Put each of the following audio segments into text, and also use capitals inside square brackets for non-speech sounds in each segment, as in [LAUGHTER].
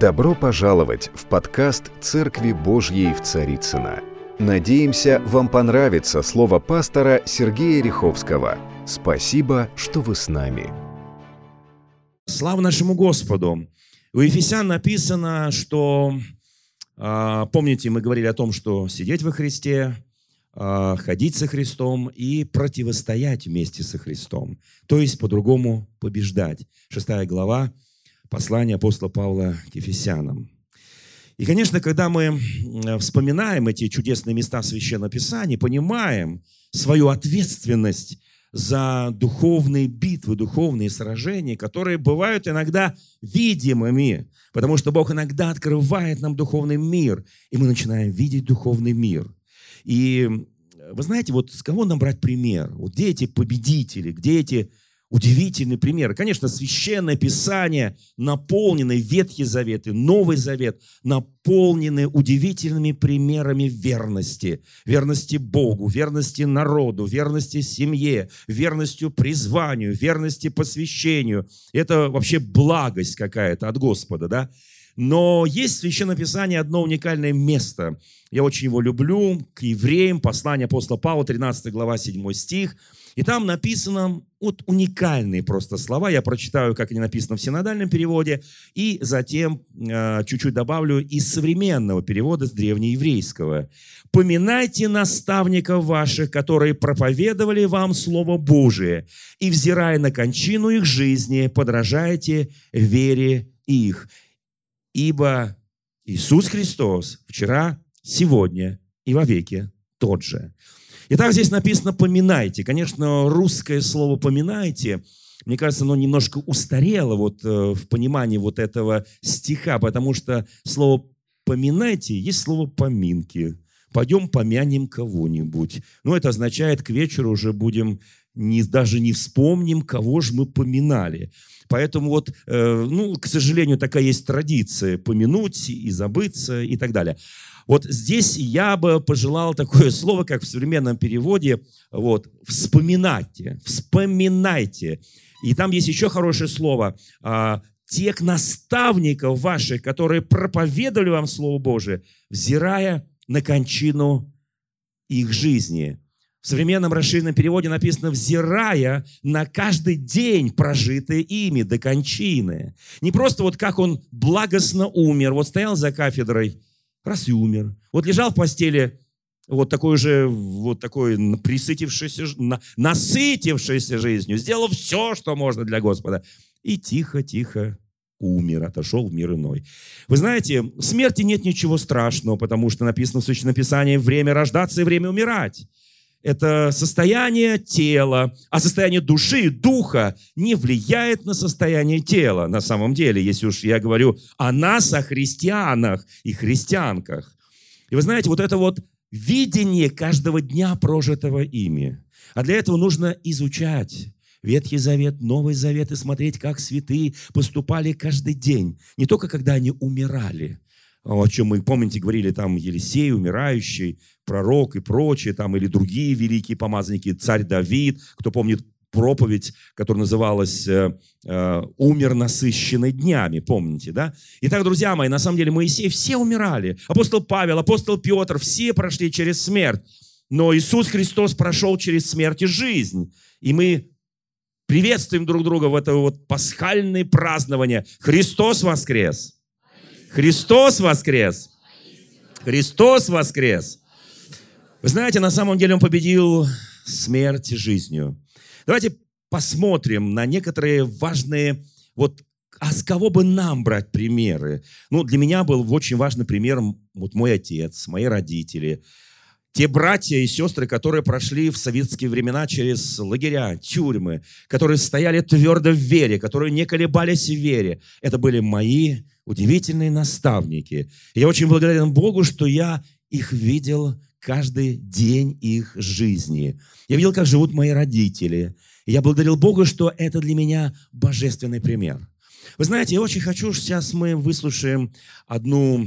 Добро пожаловать в подкаст «Церкви Божьей в Царицына. Надеемся, вам понравится слово пастора Сергея Риховского. Спасибо, что вы с нами. Слава нашему Господу! У Ефесян написано, что, а, помните, мы говорили о том, что сидеть во Христе, а, ходить со Христом и противостоять вместе со Христом. То есть, по-другому, побеждать. Шестая глава, послание апостола Павла к Ефесянам. И, конечно, когда мы вспоминаем эти чудесные места Священного Писания, понимаем свою ответственность за духовные битвы, духовные сражения, которые бывают иногда видимыми, потому что Бог иногда открывает нам духовный мир, и мы начинаем видеть духовный мир. И вы знаете, вот с кого нам брать пример? Вот где эти победители, где эти Удивительный пример. Конечно, Священное Писание, наполненное Ветхий Завет и Новый Завет, наполнены удивительными примерами верности. Верности Богу, верности народу, верности семье, верностью призванию, верности посвящению. Это вообще благость какая-то от Господа, да? Но есть в Священном Писании одно уникальное место. Я очень его люблю. К евреям, послание апостола Павла, 13 глава, 7 стих – и там написано вот уникальные просто слова. Я прочитаю, как они написаны в синодальном переводе, и затем э, чуть-чуть добавлю из современного перевода с древнееврейского. «Поминайте наставников ваших, которые проповедовали вам Слово Божие, и, взирая на кончину их жизни, подражайте вере их. Ибо Иисус Христос вчера, сегодня и вовеки тот же». Итак, здесь написано «поминайте». Конечно, русское слово «поминайте» мне кажется, оно немножко устарело вот э, в понимании вот этого стиха, потому что слово «поминайте» есть слово «поминки». Пойдем помянем кого-нибудь. Ну, это означает, к вечеру уже будем не, даже не вспомним, кого же мы поминали. Поэтому вот, э, ну, к сожалению, такая есть традиция помянуть и забыться и так далее. Вот здесь я бы пожелал такое слово, как в современном переводе, вот, вспоминайте, вспоминайте. И там есть еще хорошее слово, а, тех наставников ваших, которые проповедовали вам Слово Божие, взирая на кончину их жизни. В современном расширенном переводе написано «взирая на каждый день, прожитый ими до кончины». Не просто вот как он благостно умер, вот стоял за кафедрой раз и умер. Вот лежал в постели, вот такой же, вот такой присытившийся, насытившийся жизнью, сделал все, что можно для Господа. И тихо-тихо умер, отошел в мир иной. Вы знаете, в смерти нет ничего страшного, потому что написано в Священном Писании «время рождаться и время умирать» это состояние тела, а состояние души духа не влияет на состояние тела. На самом деле, если уж я говорю о нас, о христианах и христианках. И вы знаете, вот это вот видение каждого дня прожитого ими. А для этого нужно изучать Ветхий Завет, Новый Завет и смотреть, как святые поступали каждый день. Не только когда они умирали, о чем мы, помните, говорили, там Елисей, умирающий, пророк и прочее, там, или другие великие помазанники, царь Давид, кто помнит проповедь, которая называлась э, э, «Умер насыщенный днями», помните, да? Итак, друзья мои, на самом деле Моисей, все умирали. Апостол Павел, апостол Петр, все прошли через смерть. Но Иисус Христос прошел через смерть и жизнь. И мы приветствуем друг друга в это вот пасхальное празднование. Христос воскрес! Христос воскрес! Христос воскрес! Вы знаете, на самом деле Он победил смерть жизнью. Давайте посмотрим на некоторые важные, вот а с кого бы нам брать примеры? Ну, для меня был очень важный пример вот мой отец, мои родители, те братья и сестры, которые прошли в советские времена через лагеря, тюрьмы, которые стояли твердо в вере, которые не колебались в вере. Это были мои удивительные наставники. И я очень благодарен Богу, что я их видел каждый день их жизни. Я видел, как живут мои родители. И я благодарил Богу, что это для меня божественный пример. Вы знаете, я очень хочу, сейчас мы выслушаем одну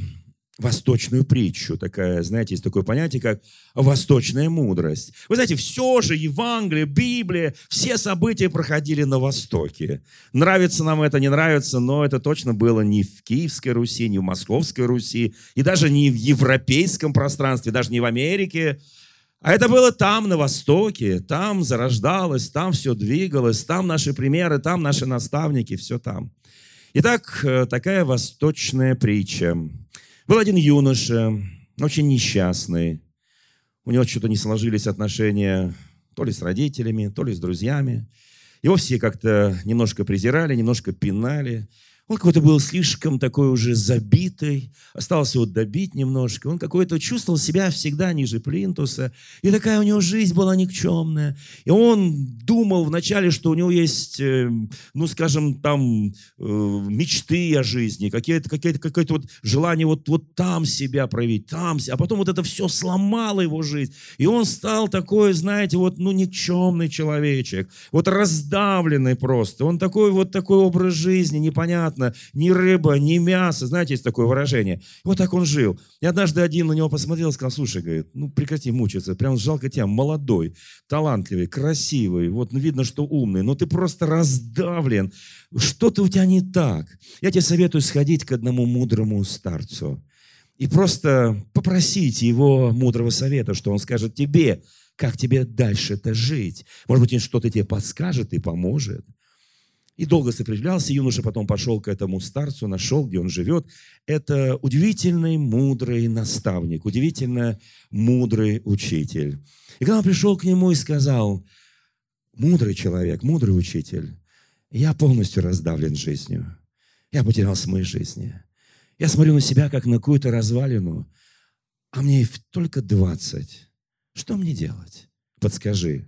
восточную притчу. Такая, знаете, есть такое понятие, как восточная мудрость. Вы знаете, все же Евангелие, Библия, все события проходили на Востоке. Нравится нам это, не нравится, но это точно было не в Киевской Руси, не в Московской Руси, и даже не в европейском пространстве, даже не в Америке. А это было там, на Востоке, там зарождалось, там все двигалось, там наши примеры, там наши наставники, все там. Итак, э, такая восточная притча. Был один юноша, очень несчастный. У него что-то не сложились отношения то ли с родителями, то ли с друзьями. Его все как-то немножко презирали, немножко пинали. Он какой-то был слишком такой уже забитый, осталось его добить немножко. Он какой-то чувствовал себя всегда ниже плинтуса. И такая у него жизнь была никчемная. И он думал вначале, что у него есть, э, ну, скажем, там э, мечты о жизни, какие-то, какие-то, какое-то вот желание вот, вот там себя проявить, там. А потом вот это все сломало его жизнь. И он стал такой, знаете, вот, ну, никчемный человечек. Вот раздавленный просто. Он такой вот такой образ жизни непонятный понятно, ни рыба, ни мясо. Знаете, есть такое выражение. Вот так он жил. И однажды один на него посмотрел и сказал, слушай, говорит, ну прекрати мучиться, прям жалко тебя, молодой, талантливый, красивый, вот видно, что умный, но ты просто раздавлен. Что-то у тебя не так. Я тебе советую сходить к одному мудрому старцу и просто попросить его мудрого совета, что он скажет тебе, как тебе дальше-то жить. Может быть, он что-то тебе подскажет и поможет. И долго сопротивлялся. Юноша потом пошел к этому старцу, нашел, где он живет. Это удивительный, мудрый наставник, удивительно мудрый учитель. И когда он пришел к нему и сказал, мудрый человек, мудрый учитель, я полностью раздавлен жизнью. Я потерял смысл жизни. Я смотрю на себя, как на какую-то развалину, а мне только 20. Что мне делать? Подскажи.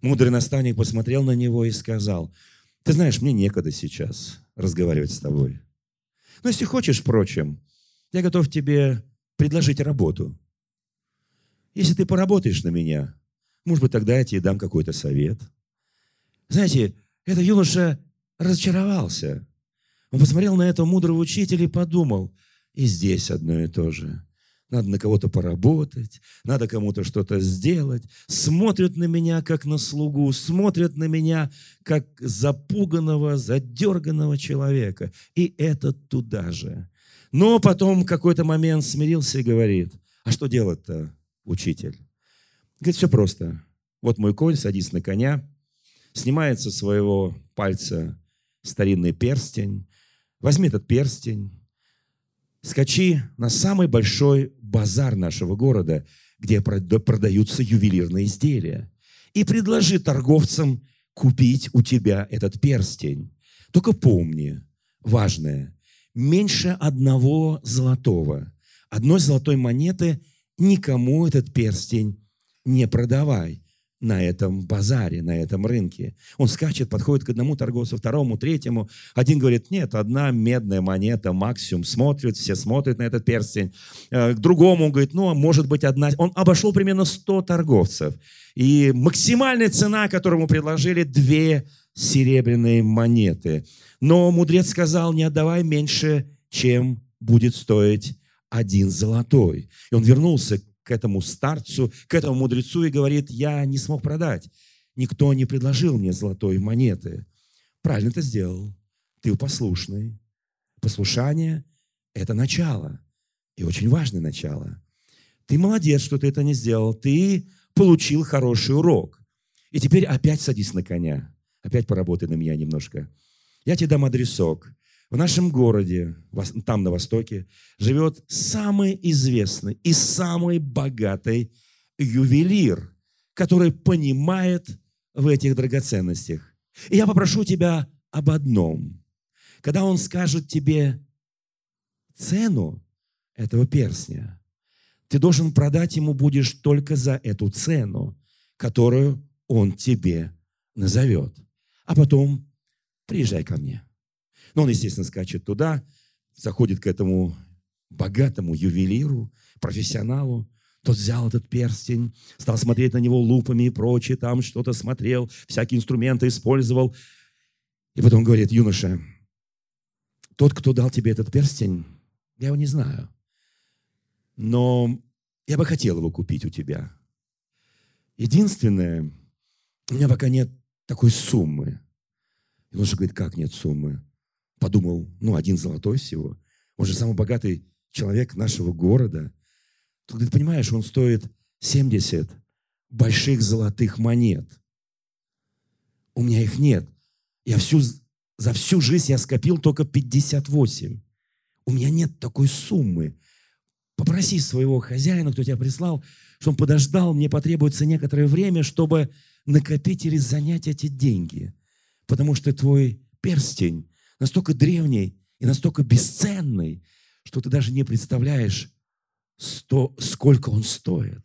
Мудрый наставник посмотрел на него и сказал – ты знаешь, мне некогда сейчас разговаривать с тобой. Но если хочешь, впрочем, я готов тебе предложить работу. Если ты поработаешь на меня, может быть, тогда я тебе дам какой-то совет. Знаете, этот юноша разочаровался. Он посмотрел на этого мудрого учителя и подумал, и здесь одно и то же надо на кого-то поработать, надо кому-то что-то сделать. Смотрят на меня, как на слугу, смотрят на меня, как запуганного, задерганного человека. И этот туда же. Но потом в какой-то момент смирился и говорит, а что делать-то, учитель? Говорит, все просто. Вот мой конь, садись на коня, снимает со своего пальца старинный перстень, возьми этот перстень, скачи на самый большой базар нашего города, где продаются ювелирные изделия, и предложи торговцам купить у тебя этот перстень. Только помни, важное, меньше одного золотого, одной золотой монеты никому этот перстень не продавай на этом базаре, на этом рынке. Он скачет, подходит к одному торговцу, второму, третьему. Один говорит, нет, одна медная монета максимум. Смотрят, все смотрят на этот перстень. Э, к другому говорит, ну, а может быть, одна. Он обошел примерно 100 торговцев. И максимальная цена, которую ему предложили, две серебряные монеты. Но мудрец сказал, не отдавай меньше, чем будет стоить один золотой. И он вернулся к этому старцу, к этому мудрецу и говорит, я не смог продать. Никто не предложил мне золотой монеты. Правильно ты сделал. Ты послушный. Послушание – это начало. И очень важное начало. Ты молодец, что ты это не сделал. Ты получил хороший урок. И теперь опять садись на коня. Опять поработай на меня немножко. Я тебе дам адресок. В нашем городе, там на востоке, живет самый известный и самый богатый ювелир, который понимает в этих драгоценностях. И я попрошу тебя об одном. Когда он скажет тебе цену этого перстня, ты должен продать ему будешь только за эту цену, которую он тебе назовет. А потом приезжай ко мне. Но он, естественно, скачет туда, заходит к этому богатому ювелиру, профессионалу. Тот взял этот перстень, стал смотреть на него лупами и прочее, там что-то смотрел, всякие инструменты использовал. И потом говорит, юноша, тот, кто дал тебе этот перстень, я его не знаю. но я бы хотел его купить у тебя. Единственное, у меня пока нет такой суммы. И он же говорит, как нет суммы? Подумал, ну, один золотой всего. Он же самый богатый человек нашего города. Тут, говорит, понимаешь, он стоит 70 больших золотых монет. У меня их нет. Я всю, за всю жизнь я скопил только 58. У меня нет такой суммы. Попроси своего хозяина, кто тебя прислал, чтобы он подождал, мне потребуется некоторое время, чтобы накопить или занять эти деньги. Потому что твой перстень настолько древний и настолько бесценный, что ты даже не представляешь, сто, сколько он стоит.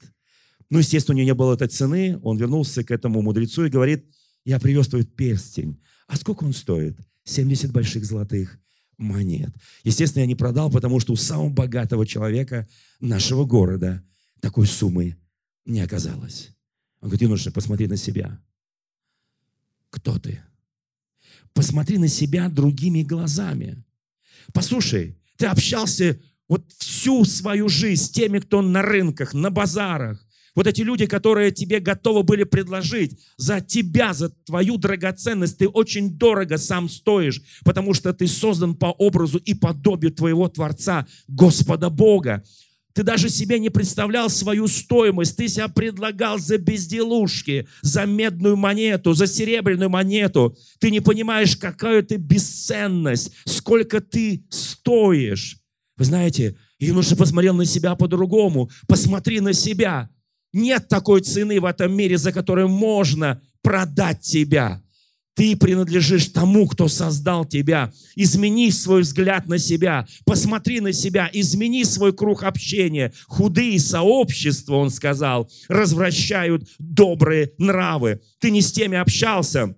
Ну, естественно, у него не было этой цены. Он вернулся к этому мудрецу и говорит, я привез твой перстень. А сколько он стоит? 70 больших золотых монет. Естественно, я не продал, потому что у самого богатого человека нашего города такой суммы не оказалось. Он говорит, нужно посмотреть на себя. Кто ты? Посмотри на себя другими глазами. Послушай, ты общался вот всю свою жизнь с теми, кто на рынках, на базарах, вот эти люди, которые тебе готовы были предложить за тебя, за твою драгоценность, ты очень дорого сам стоишь, потому что ты создан по образу и подобию твоего Творца, Господа Бога. Ты даже себе не представлял свою стоимость. Ты себя предлагал за безделушки, за медную монету, за серебряную монету. Ты не понимаешь, какая ты бесценность, сколько ты стоишь. Вы знаете, Юноша посмотрел на себя по-другому. Посмотри на себя. Нет такой цены в этом мире, за которую можно продать тебя. Ты принадлежишь тому, кто создал тебя. Измени свой взгляд на себя, посмотри на себя, измени свой круг общения. Худые сообщества, он сказал, развращают добрые нравы. Ты не с теми общался,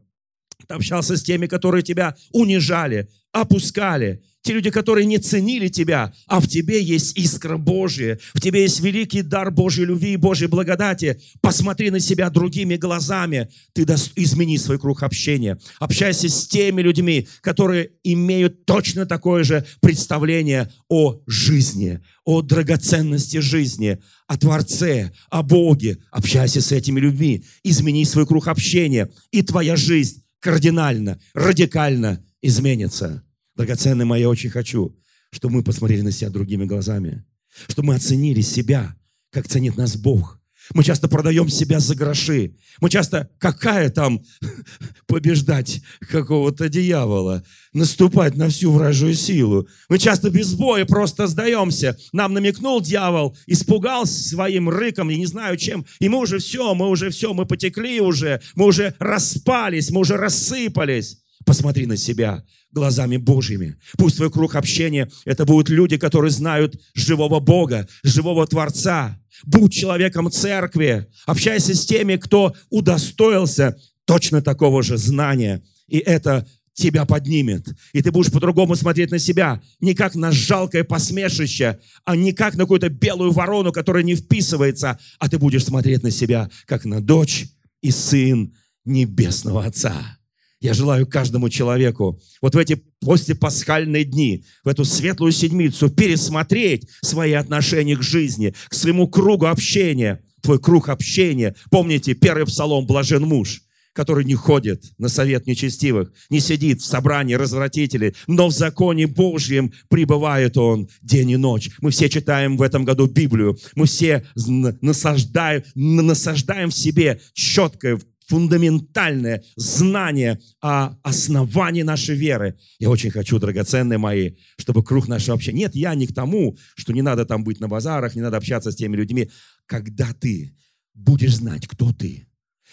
ты общался с теми, которые тебя унижали, опускали, те люди, которые не ценили тебя, а в тебе есть искра Божия, в тебе есть великий дар Божьей любви и Божьей благодати. Посмотри на себя другими глазами. Ты измени свой круг общения. Общайся с теми людьми, которые имеют точно такое же представление о жизни, о драгоценности жизни, о Творце, о Боге. Общайся с этими людьми. Измени свой круг общения, и твоя жизнь кардинально, радикально изменится. Драгоценный мой, я очень хочу, чтобы мы посмотрели на себя другими глазами, чтобы мы оценили себя, как ценит нас Бог. Мы часто продаем себя за гроши. Мы часто, какая там [LAUGHS] побеждать какого-то дьявола, наступать на всю вражью силу. Мы часто без боя просто сдаемся. Нам намекнул дьявол, испугался своим рыком, я не знаю чем. И мы уже все, мы уже все, мы потекли уже, мы уже распались, мы уже рассыпались. Посмотри на себя глазами Божьими. Пусть твой круг общения – это будут люди, которые знают живого Бога, живого Творца. Будь человеком церкви. Общайся с теми, кто удостоился точно такого же знания. И это тебя поднимет. И ты будешь по-другому смотреть на себя. Не как на жалкое посмешище, а не как на какую-то белую ворону, которая не вписывается, а ты будешь смотреть на себя, как на дочь и сын Небесного Отца. Я желаю каждому человеку вот в эти послепасхальные дни, в эту светлую седмицу пересмотреть свои отношения к жизни, к своему кругу общения. Твой круг общения. Помните, первый псалом «Блажен муж», который не ходит на совет нечестивых, не сидит в собрании развратителей, но в законе Божьем пребывает он день и ночь. Мы все читаем в этом году Библию, мы все насаждаем, насаждаем в себе четкое, фундаментальное знание о основании нашей веры. Я очень хочу, драгоценные мои, чтобы круг нашего общения... Нет, я не к тому, что не надо там быть на базарах, не надо общаться с теми людьми. Когда ты будешь знать, кто ты,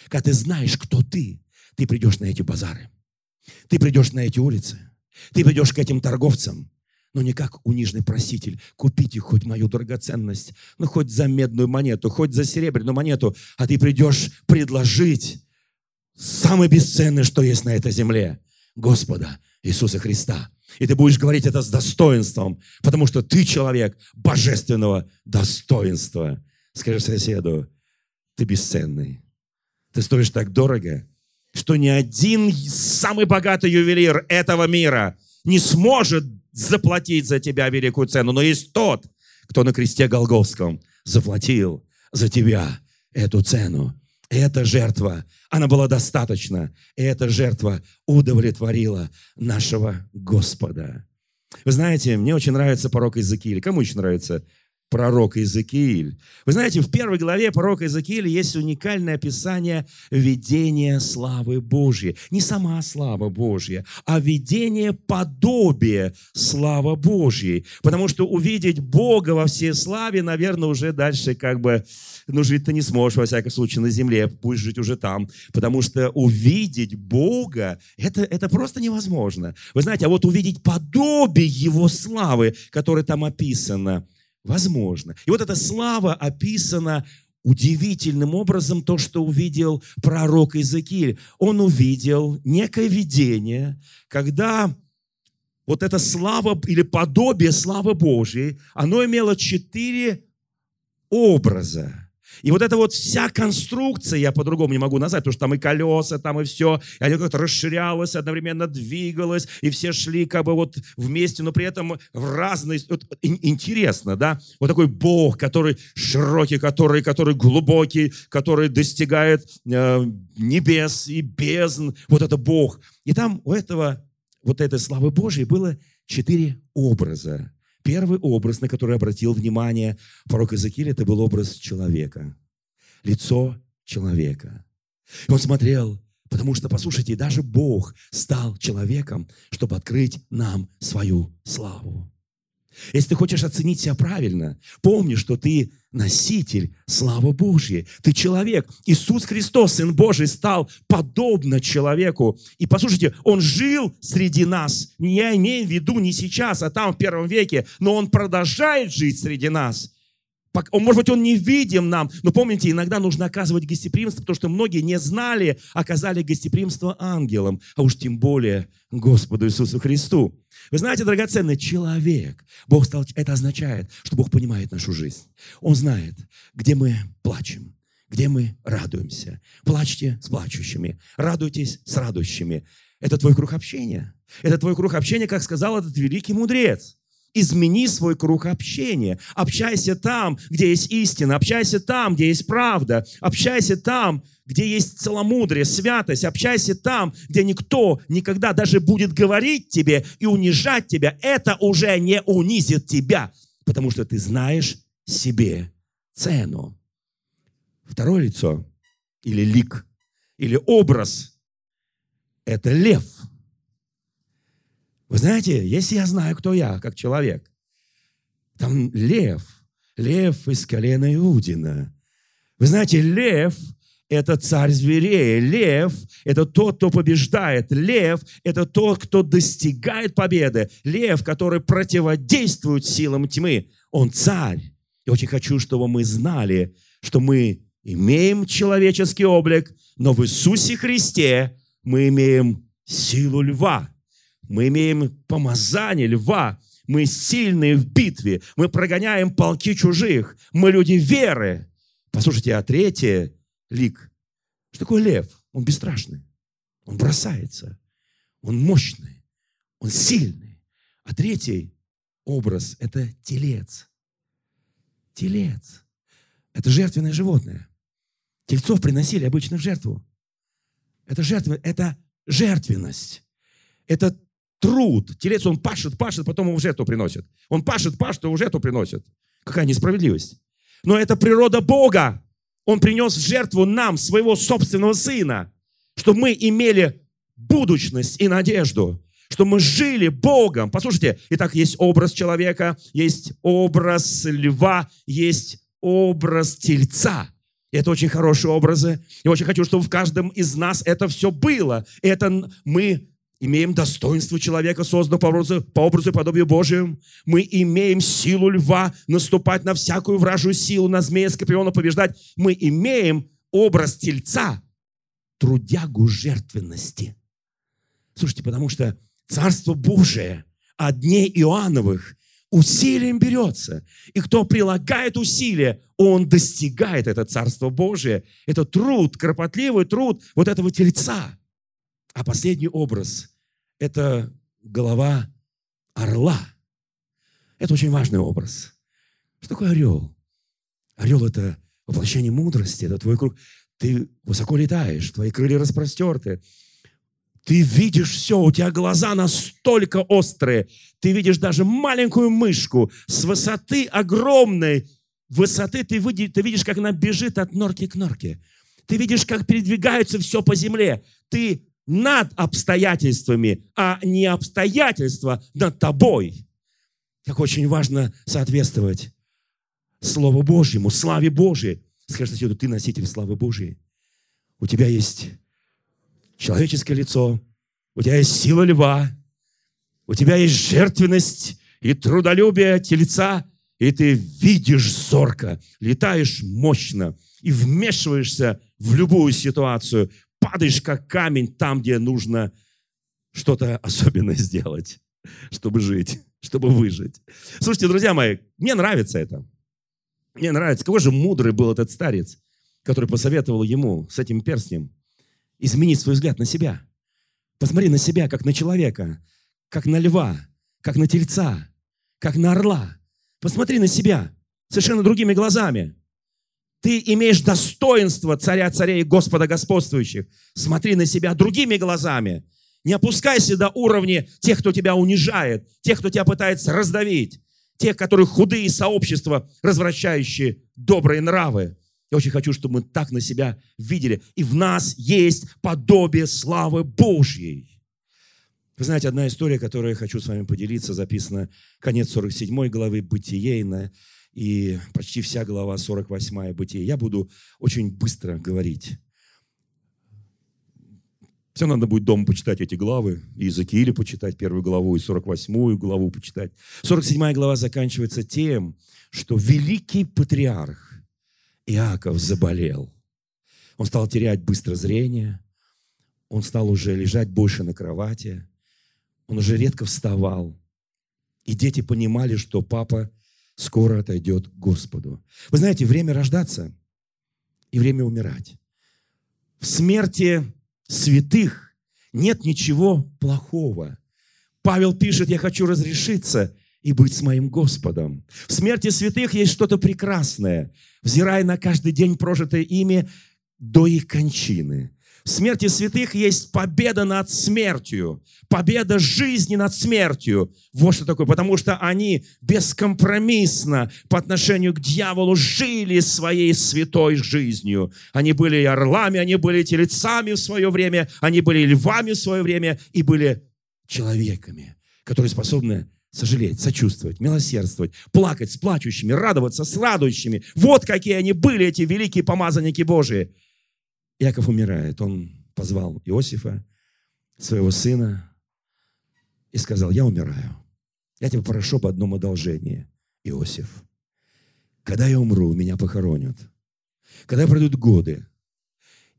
когда ты знаешь, кто ты, ты придешь на эти базары, ты придешь на эти улицы, ты придешь к этим торговцам, но не как униженный проситель. Купите хоть мою драгоценность, ну хоть за медную монету, хоть за серебряную монету, а ты придешь предложить самое бесценное, что есть на этой земле, Господа Иисуса Христа. И ты будешь говорить это с достоинством, потому что ты человек божественного достоинства. Скажи соседу, ты бесценный. Ты стоишь так дорого, что ни один самый богатый ювелир этого мира не сможет заплатить за тебя великую цену. Но есть тот, кто на кресте Голговском заплатил за тебя эту цену. Эта жертва, она была достаточна. И эта жертва удовлетворила нашего Господа. Вы знаете, мне очень нравится порок Иезекииля. Кому еще нравится пророк Иезекииль. Вы знаете, в первой главе пророка Иезекииля есть уникальное описание видения славы Божьей. Не сама слава Божья, а видение подобия славы Божьей. Потому что увидеть Бога во всей славе, наверное, уже дальше как бы, ну, жить ты не сможешь, во всяком случае, на земле, пусть жить уже там. Потому что увидеть Бога, это, это просто невозможно. Вы знаете, а вот увидеть подобие Его славы, которое там описано – Возможно. И вот эта слава описана удивительным образом то, что увидел пророк Иезекииль. Он увидел некое видение, когда вот эта слава или подобие славы Божьей, оно имело четыре образа. И вот эта вот вся конструкция, я по-другому не могу назвать, потому что там и колеса, там и все, и они как-то расширялось, одновременно двигалось, и все шли как бы вот вместе, но при этом в разные... Вот, интересно, да? Вот такой Бог, который широкий, который, который глубокий, который достигает э, небес и бездн. Вот это Бог. И там у этого, вот этой славы Божьей было четыре образа. Первый образ, на который обратил внимание пророк Иезекииль, это был образ человека. Лицо человека. И он смотрел, потому что, послушайте, даже Бог стал человеком, чтобы открыть нам свою славу. Если ты хочешь оценить себя правильно, помни, что ты носитель славы Божьей. Ты человек. Иисус Христос, Сын Божий, стал подобно человеку. И послушайте, Он жил среди нас. Я имею в виду не сейчас, а там в первом веке, но Он продолжает жить среди нас. Может быть, он не видим нам, но помните, иногда нужно оказывать гостеприимство, потому что многие не знали, оказали гостеприимство ангелам, а уж тем более Господу Иисусу Христу. Вы знаете, драгоценный человек, Бог стал, это означает, что Бог понимает нашу жизнь. Он знает, где мы плачем, где мы радуемся. Плачьте с плачущими, радуйтесь с радующими. Это твой круг общения. Это твой круг общения, как сказал этот великий мудрец. Измени свой круг общения. Общайся там, где есть истина. Общайся там, где есть правда. Общайся там, где есть целомудрие, святость. Общайся там, где никто никогда даже будет говорить тебе и унижать тебя. Это уже не унизит тебя, потому что ты знаешь себе цену. Второе лицо или лик, или образ – это лев – вы знаете, если я знаю, кто я, как человек, там лев, лев из колена Иудина. Вы знаете, лев – это царь зверей. Лев – это тот, кто побеждает. Лев – это тот, кто достигает победы. Лев, который противодействует силам тьмы. Он царь. Я очень хочу, чтобы мы знали, что мы имеем человеческий облик, но в Иисусе Христе мы имеем силу льва. Мы имеем помазание льва. Мы сильные в битве. Мы прогоняем полки чужих. Мы люди веры. Послушайте, а третье лик. Что такое лев? Он бесстрашный. Он бросается. Он мощный. Он сильный. А третий образ – это телец. Телец. Это жертвенное животное. Тельцов приносили обычно в жертву. Это жертва, это жертвенность. Это труд. Телец, он пашет, пашет, потом его в жертву приносит. Он пашет, пашет, его в жертву приносит. Какая несправедливость. Но это природа Бога. Он принес в жертву нам, своего собственного Сына, чтобы мы имели будущность и надежду, что мы жили Богом. Послушайте, итак, есть образ человека, есть образ льва, есть образ тельца. Это очень хорошие образы. Я очень хочу, чтобы в каждом из нас это все было. Это мы имеем достоинство человека, созданного по образу, по образу и подобию Божьему. Мы имеем силу льва наступать на всякую вражую силу, на змея скорпиона побеждать. Мы имеем образ тельца, трудягу жертвенности. Слушайте, потому что Царство Божие от дней Иоанновых усилием берется. И кто прилагает усилия, он достигает это Царство Божие. Это труд, кропотливый труд вот этого тельца. А последний образ – это голова орла. Это очень важный образ. Что такое орел? Орел – это воплощение мудрости, это твой круг. Ты высоко летаешь, твои крылья распростерты. Ты видишь все, у тебя глаза настолько острые. Ты видишь даже маленькую мышку с высоты огромной высоты. Ты, видишь, ты видишь, как она бежит от норки к норке. Ты видишь, как передвигается все по земле. Ты над обстоятельствами, а не обстоятельства над тобой. Как очень важно соответствовать Слову Божьему, славе Божьей. Скажи соседу, ты носитель славы Божьей. У тебя есть человеческое лицо, у тебя есть сила льва, у тебя есть жертвенность и трудолюбие тельца, и ты видишь зорко, летаешь мощно и вмешиваешься в любую ситуацию, падаешь как камень там, где нужно что-то особенное сделать, чтобы жить, чтобы выжить. Слушайте, друзья мои, мне нравится это. Мне нравится. Какой же мудрый был этот старец, который посоветовал ему с этим перстнем изменить свой взгляд на себя. Посмотри на себя, как на человека, как на льва, как на тельца, как на орла. Посмотри на себя совершенно другими глазами. Ты имеешь достоинство царя царей и Господа господствующих. Смотри на себя другими глазами. Не опускайся до уровня тех, кто тебя унижает, тех, кто тебя пытается раздавить, тех, которые худые сообщества, развращающие добрые нравы. Я очень хочу, чтобы мы так на себя видели. И в нас есть подобие славы Божьей. Вы знаете, одна история, которую я хочу с вами поделиться, записана конец 47 главы Бытиейна и почти вся глава 48 Бытие. Я буду очень быстро говорить. Все надо будет дома почитать эти главы, Иезекииля почитать первую главу, и 48 главу почитать. 47 глава заканчивается тем, что великий патриарх Иаков заболел. Он стал терять быстро зрение, он стал уже лежать больше на кровати, он уже редко вставал. И дети понимали, что папа скоро отойдет к Господу. Вы знаете, время рождаться и время умирать. В смерти святых нет ничего плохого. Павел пишет, я хочу разрешиться и быть с моим Господом. В смерти святых есть что-то прекрасное, взирая на каждый день прожитое ими до их кончины. Смерти святых есть победа над смертью, победа жизни над смертью. Вот что такое, потому что они бескомпромиссно по отношению к дьяволу жили своей святой жизнью. Они были орлами, они были телецами в свое время, они были львами в свое время и были человеками, которые способны сожалеть, сочувствовать, милосердствовать, плакать с плачущими, радоваться с радующими. Вот какие они были, эти великие помазанники Божии. Яков умирает. Он позвал Иосифа, своего сына, и сказал, я умираю. Я тебя прошу об одном одолжении, Иосиф. Когда я умру, меня похоронят. Когда пройдут годы,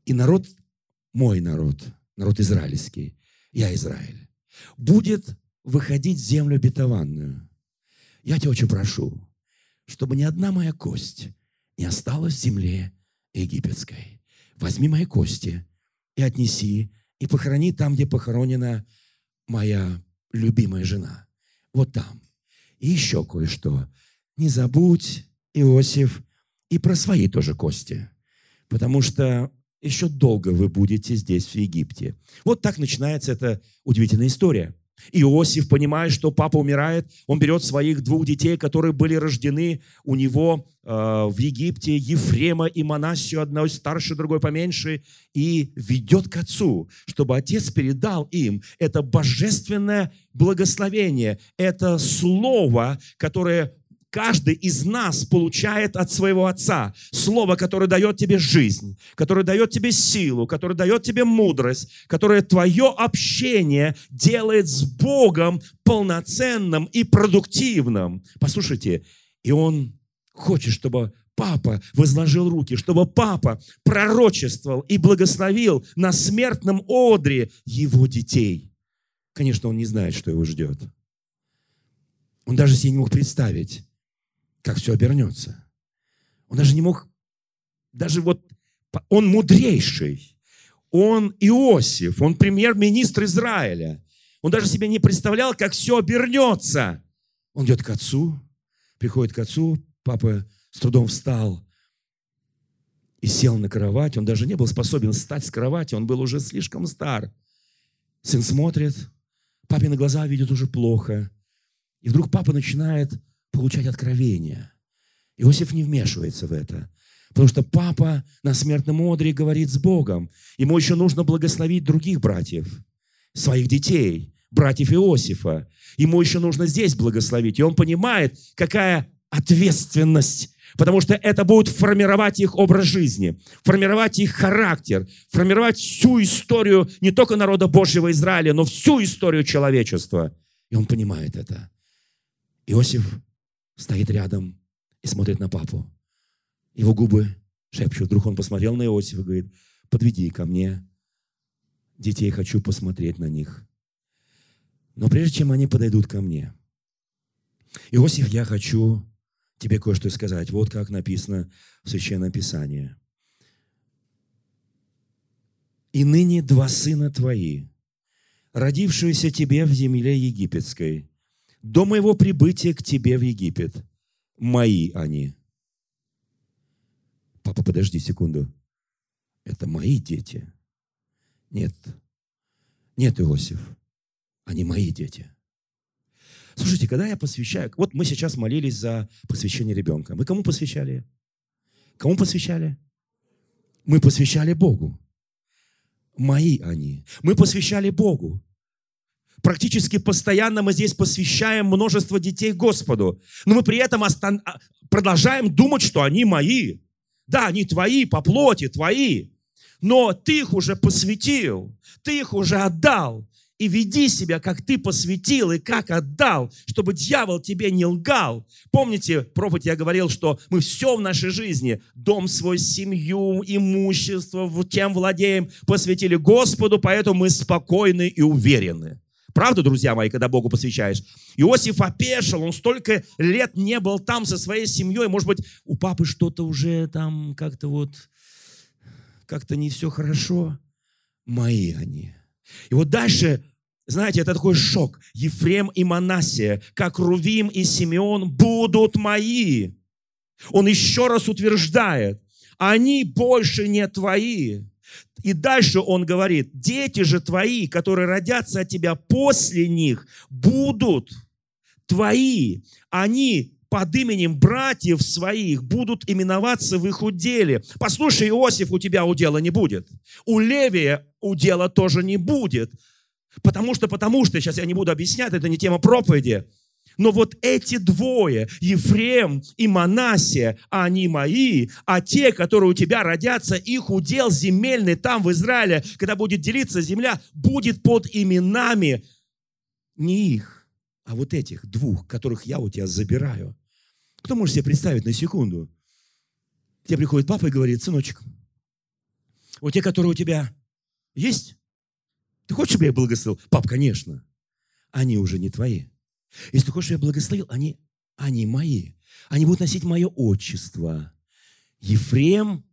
и народ, мой народ, народ израильский, я Израиль, будет выходить в землю обетованную. Я тебя очень прошу, чтобы ни одна моя кость не осталась в земле египетской возьми мои кости и отнеси, и похорони там, где похоронена моя любимая жена. Вот там. И еще кое-что. Не забудь, Иосиф, и про свои тоже кости. Потому что еще долго вы будете здесь, в Египте. Вот так начинается эта удивительная история. Иосиф, понимая, что папа умирает, он берет своих двух детей, которые были рождены у него э, в Египте, Ефрема и Манасию, одной старше, другой поменьше, и ведет к отцу, чтобы отец передал им это божественное благословение, это слово, которое каждый из нас получает от своего Отца Слово, которое дает тебе жизнь, которое дает тебе силу, которое дает тебе мудрость, которое твое общение делает с Богом полноценным и продуктивным. Послушайте, и он хочет, чтобы папа возложил руки, чтобы папа пророчествовал и благословил на смертном одре его детей. Конечно, он не знает, что его ждет. Он даже себе не мог представить, как все обернется. Он даже не мог, даже вот, он мудрейший, он Иосиф, он премьер-министр Израиля. Он даже себе не представлял, как все обернется. Он идет к отцу, приходит к отцу, Папа с трудом встал и сел на кровать. Он даже не был способен встать с кровати, он был уже слишком стар. Сын смотрит, папины глаза видят уже плохо. И вдруг папа начинает получать откровения. Иосиф не вмешивается в это. Потому что папа на смертном одре говорит с Богом. Ему еще нужно благословить других братьев, своих детей, братьев Иосифа. Ему еще нужно здесь благословить. И он понимает, какая ответственность Потому что это будет формировать их образ жизни, формировать их характер, формировать всю историю не только народа Божьего Израиля, но всю историю человечества. И он понимает это. Иосиф стоит рядом и смотрит на папу. Его губы шепчут. Вдруг он посмотрел на Иосифа и говорит, подведи ко мне детей, хочу посмотреть на них. Но прежде чем они подойдут ко мне, Иосиф, я хочу тебе кое-что сказать. Вот как написано в Священном Писании. «И ныне два сына твои, родившиеся тебе в земле египетской, до моего прибытия к тебе в Египет, мои они». Папа, подожди секунду. Это мои дети. Нет. Нет, Иосиф. Они мои дети. Слушайте, когда я посвящаю... Вот мы сейчас молились за посвящение ребенка. Мы кому посвящали? Кому посвящали? Мы посвящали Богу. Мои они. Мы посвящали Богу. Практически постоянно мы здесь посвящаем множество детей Господу. Но мы при этом остан... А, продолжаем думать, что они мои. Да, они твои по плоти, твои. Но ты их уже посвятил, ты их уже отдал. И веди себя, как ты посвятил и как отдал, чтобы дьявол тебе не лгал. Помните, проповедь я говорил, что мы все в нашей жизни, дом свой, семью, имущество, тем владеем, посвятили Господу, поэтому мы спокойны и уверены. Правда, друзья мои, когда Богу посвящаешь? Иосиф опешил, он столько лет не был там со своей семьей. Может быть, у папы что-то уже там как-то вот, как-то не все хорошо. Мои они. И вот дальше знаете, это такой шок. Ефрем и Манасия, как Рувим и Симеон, будут мои. Он еще раз утверждает, они больше не твои. И дальше он говорит, дети же твои, которые родятся от тебя после них, будут твои. Они под именем братьев своих будут именоваться в их уделе. Послушай, Иосиф, у тебя удела не будет. У Левия удела тоже не будет. Потому что, потому что, сейчас я не буду объяснять, это не тема проповеди, но вот эти двое, Ефрем и Манасия, они мои, а те, которые у тебя родятся, их удел земельный там в Израиле, когда будет делиться земля, будет под именами не их, а вот этих двух, которых я у тебя забираю. Кто может себе представить на секунду? Тебе приходит папа и говорит, сыночек, вот те, которые у тебя есть, ты хочешь, чтобы я благословил? Пап, конечно. Они уже не твои. Если ты хочешь, чтобы я благословил, они, они мои. Они будут носить мое отчество. Ефрем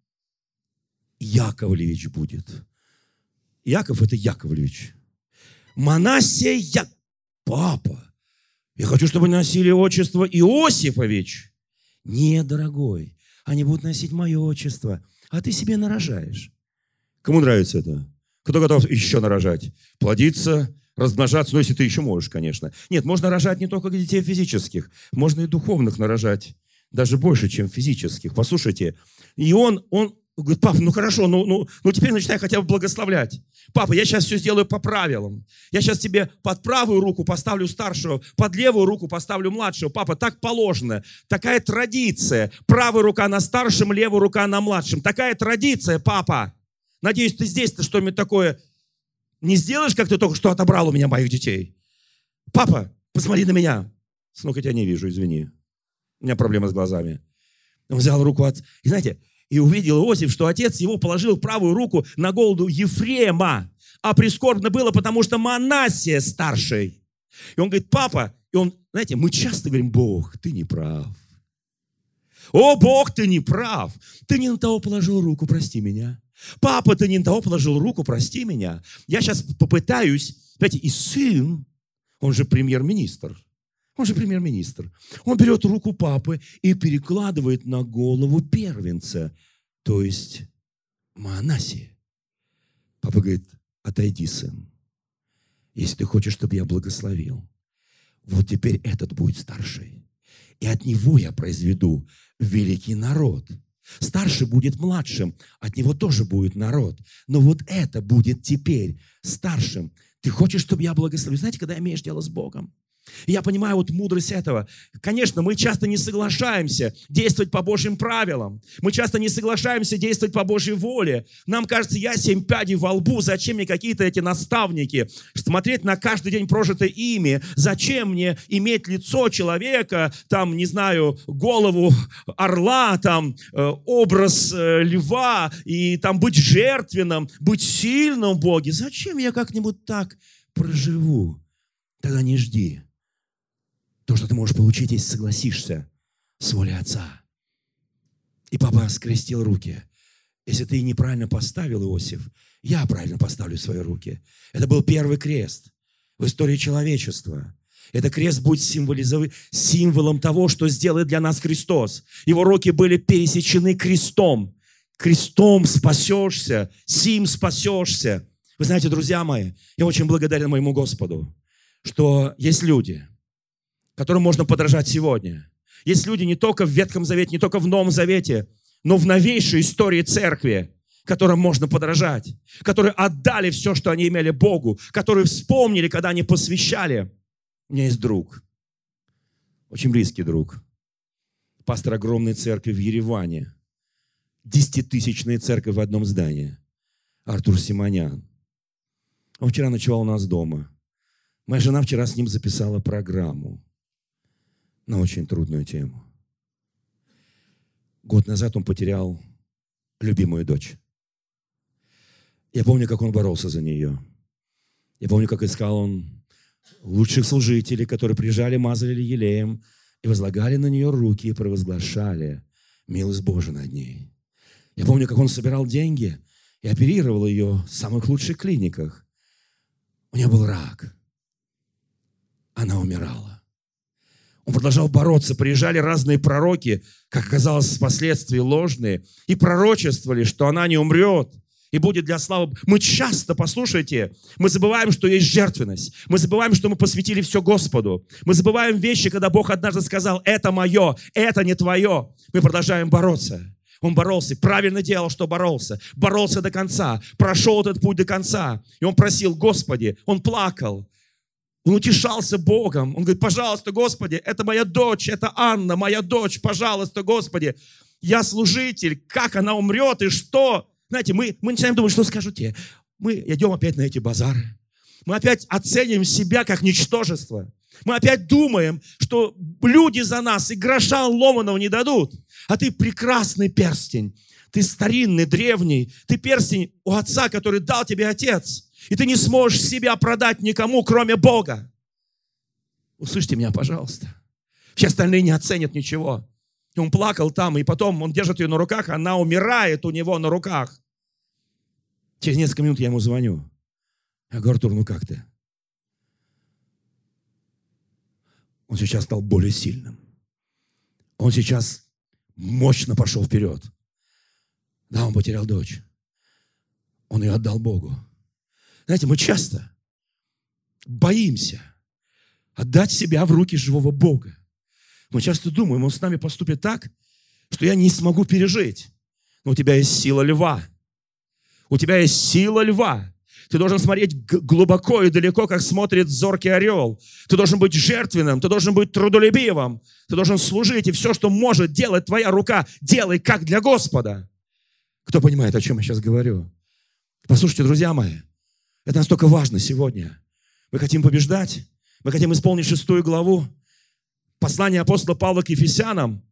Яковлевич будет. Яков – это Яковлевич. Манасия Я... Папа, я хочу, чтобы носили отчество Иосифович. Не, дорогой, они будут носить мое отчество, а ты себе нарожаешь. Кому нравится это? Кто готов еще нарожать? Плодиться, размножаться, ну, если ты еще можешь, конечно. Нет, можно рожать не только детей физических, можно и духовных нарожать, даже больше, чем физических. Послушайте, и он, он говорит, папа, ну хорошо, ну, ну, ну теперь начинай хотя бы благословлять. Папа, я сейчас все сделаю по правилам. Я сейчас тебе под правую руку поставлю старшего, под левую руку поставлю младшего. Папа, так положено. Такая традиция. Правая рука на старшем, левая рука на младшем. Такая традиция, папа. Надеюсь, ты здесь-то что-нибудь такое не сделаешь, как ты только что отобрал у меня моих детей. Папа, посмотри на меня. Сынок, я тебя не вижу, извини. У меня проблема с глазами. Он взял руку от... И знаете, и увидел Иосиф, что отец его положил правую руку на голову Ефрема. А прискорбно было, потому что Манасия старший. И он говорит, папа, и он, знаете, мы часто говорим, Бог, ты не прав. О, Бог, ты не прав. Ты не на того положил руку, прости меня. Папа, ты не того положил руку, прости меня. Я сейчас попытаюсь, знаете, и сын, он же премьер-министр. Он же премьер-министр. Он берет руку папы и перекладывает на голову первенца, то есть Маанасия. Папа говорит, отойди, сын. Если ты хочешь, чтобы я благословил, вот теперь этот будет старший. И от него я произведу великий народ. Старший будет младшим, от него тоже будет народ. Но вот это будет теперь старшим. Ты хочешь, чтобы я благословил? Знаете, когда имеешь дело с Богом, и я понимаю вот мудрость этого. Конечно, мы часто не соглашаемся действовать по Божьим правилам. Мы часто не соглашаемся действовать по Божьей воле. Нам кажется, я семь пядей во лбу, зачем мне какие-то эти наставники? Смотреть на каждый день прожитый ими. Зачем мне иметь лицо человека, там, не знаю, голову орла, там, э, образ э, льва, и там быть жертвенным, быть сильным в Боге? Зачем я как-нибудь так проживу? Тогда не жди то, что ты можешь получить, если согласишься с волей Отца. И папа скрестил руки. Если ты неправильно поставил, Иосиф, я правильно поставлю свои руки. Это был первый крест в истории человечества. Это крест будет символом того, что сделает для нас Христос. Его руки были пересечены крестом. Крестом спасешься, сим спасешься. Вы знаете, друзья мои, я очень благодарен моему Господу, что есть люди – которым можно подражать сегодня. Есть люди не только в Ветхом Завете, не только в Новом Завете, но в новейшей истории церкви, которым можно подражать, которые отдали все, что они имели Богу, которые вспомнили, когда они посвящали. У меня есть друг, очень близкий друг, пастор огромной церкви в Ереване, десятитысячная церковь в одном здании, Артур Симонян. Он вчера ночевал у нас дома. Моя жена вчера с ним записала программу на очень трудную тему. Год назад он потерял любимую дочь. Я помню, как он боролся за нее. Я помню, как искал он лучших служителей, которые приезжали, мазали елеем и возлагали на нее руки и провозглашали милость Божия над ней. Я помню, как он собирал деньги и оперировал ее в самых лучших клиниках. У нее был рак. Она умирала. Он продолжал бороться. Приезжали разные пророки, как оказалось, впоследствии ложные, и пророчествовали, что она не умрет и будет для славы. Мы часто, послушайте, мы забываем, что есть жертвенность. Мы забываем, что мы посвятили все Господу. Мы забываем вещи, когда Бог однажды сказал, это мое, это не твое. Мы продолжаем бороться. Он боролся, правильно делал, что боролся. Боролся до конца, прошел этот путь до конца. И он просил, Господи, он плакал. Он утешался Богом. Он говорит, пожалуйста, Господи, это моя дочь, это Анна, моя дочь, пожалуйста, Господи. Я служитель, как она умрет и что? Знаете, мы, мы начинаем думать, что скажу тебе. Мы идем опять на эти базары. Мы опять оцениваем себя как ничтожество. Мы опять думаем, что люди за нас и гроша ломаного не дадут. А ты прекрасный перстень. Ты старинный, древний. Ты перстень у отца, который дал тебе отец. И ты не сможешь себя продать никому, кроме Бога. Услышьте меня, пожалуйста. Все остальные не оценят ничего. И он плакал там, и потом он держит ее на руках, она умирает у него на руках. Через несколько минут я ему звоню. Я говорю, Артур, ну как ты? Он сейчас стал более сильным. Он сейчас мощно пошел вперед. Да, он потерял дочь. Он ее отдал Богу. Знаете, мы часто боимся отдать себя в руки живого Бога. Мы часто думаем, он с нами поступит так, что я не смогу пережить. Но у тебя есть сила льва. У тебя есть сила льва. Ты должен смотреть глубоко и далеко, как смотрит зоркий орел. Ты должен быть жертвенным, ты должен быть трудолюбивым, ты должен служить, и все, что может делать твоя рука, делай как для Господа. Кто понимает, о чем я сейчас говорю? Послушайте, друзья мои, это настолько важно сегодня. Мы хотим побеждать, мы хотим исполнить шестую главу послания апостола Павла к Ефесянам,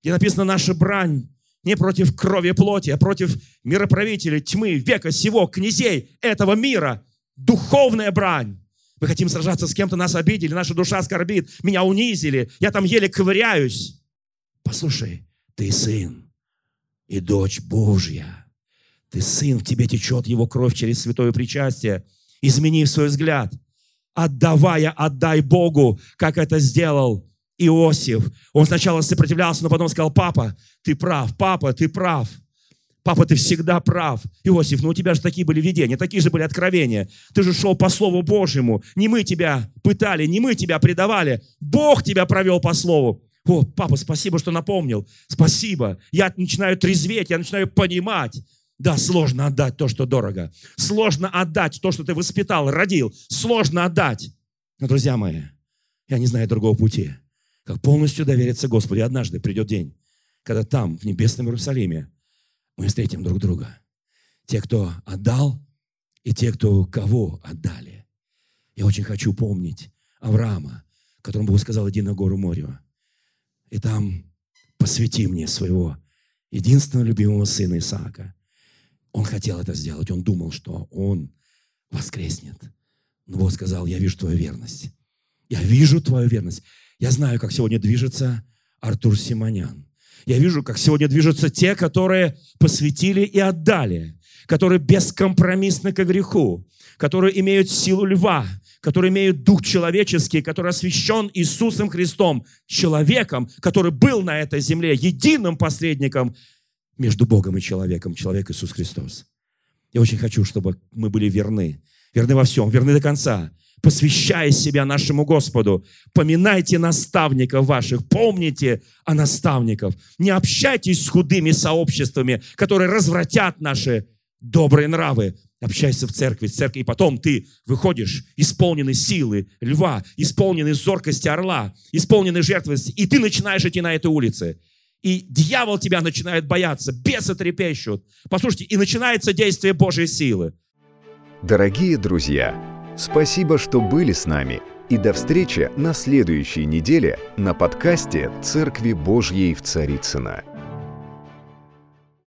где написано «Наша брань не против крови плоти, а против мироправителей тьмы, века сего, князей этого мира, духовная брань». Мы хотим сражаться с кем-то, нас обидели, наша душа скорбит, меня унизили, я там еле ковыряюсь. Послушай, ты сын и дочь Божья. Ты сын, в тебе течет его кровь через святое причастие. Измени свой взгляд. отдавая, отдай Богу, как это сделал Иосиф. Он сначала сопротивлялся, но потом сказал, папа, ты прав, папа, ты прав. Папа, ты всегда прав. Иосиф, ну у тебя же такие были видения, такие же были откровения. Ты же шел по Слову Божьему. Не мы тебя пытали, не мы тебя предавали. Бог тебя провел по Слову. О, папа, спасибо, что напомнил. Спасибо. Я начинаю трезветь, я начинаю понимать. Да, сложно отдать то, что дорого. Сложно отдать то, что ты воспитал, родил. Сложно отдать. Но, друзья мои, я не знаю другого пути, как полностью довериться Господу. И однажды придет день, когда там, в небесном Иерусалиме, мы встретим друг друга. Те, кто отдал, и те, кто кого отдали. Я очень хочу помнить Авраама, которому Бог сказал, иди на гору морю. И там посвяти мне своего единственного любимого сына Исаака. Он хотел это сделать, он думал, что он воскреснет. Но Бог сказал, я вижу твою верность. Я вижу твою верность. Я знаю, как сегодня движется Артур Симонян. Я вижу, как сегодня движутся те, которые посвятили и отдали, которые бескомпромиссны к греху, которые имеют силу льва, которые имеют дух человеческий, который освящен Иисусом Христом, человеком, который был на этой земле, единым посредником между Богом и человеком, человек Иисус Христос. Я очень хочу, чтобы мы были верны, верны во всем, верны до конца, посвящая себя нашему Господу. Поминайте наставников ваших, помните о наставниках. Не общайтесь с худыми сообществами, которые развратят наши добрые нравы. Общайся в церкви, в церкви, и потом ты выходишь исполненный силы льва, исполненный зоркости орла, исполненный жертвенности, и ты начинаешь идти на этой улице. И дьявол тебя начинает бояться, бесы трепещут. Послушайте, и начинается действие Божьей силы. Дорогие друзья, Спасибо, что были с нами. И до встречи на следующей неделе на подкасте «Церкви Божьей в Царицына.